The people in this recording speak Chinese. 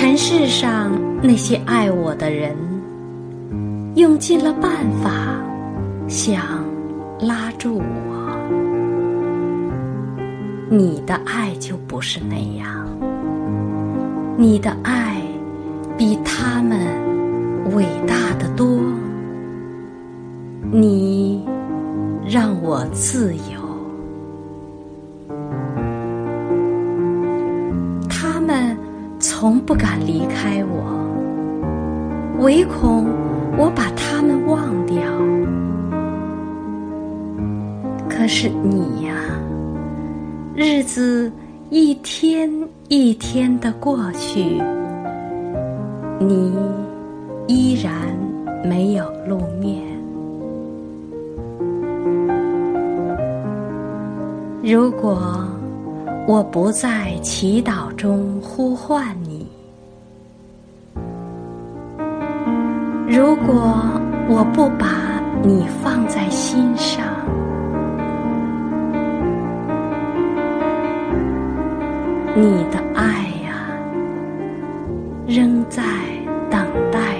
尘世上那些爱我的人，用尽了办法想拉住我，你的爱就不是那样。你的爱比他们伟大的多，你让我自由。他们从不敢离开我，唯恐我把他们忘掉。可是你呀，日子一天一天的过去，你依然没有露面。如果我不在祈祷中呼唤你。如果我不把你放在心上你的爱呀仍在等待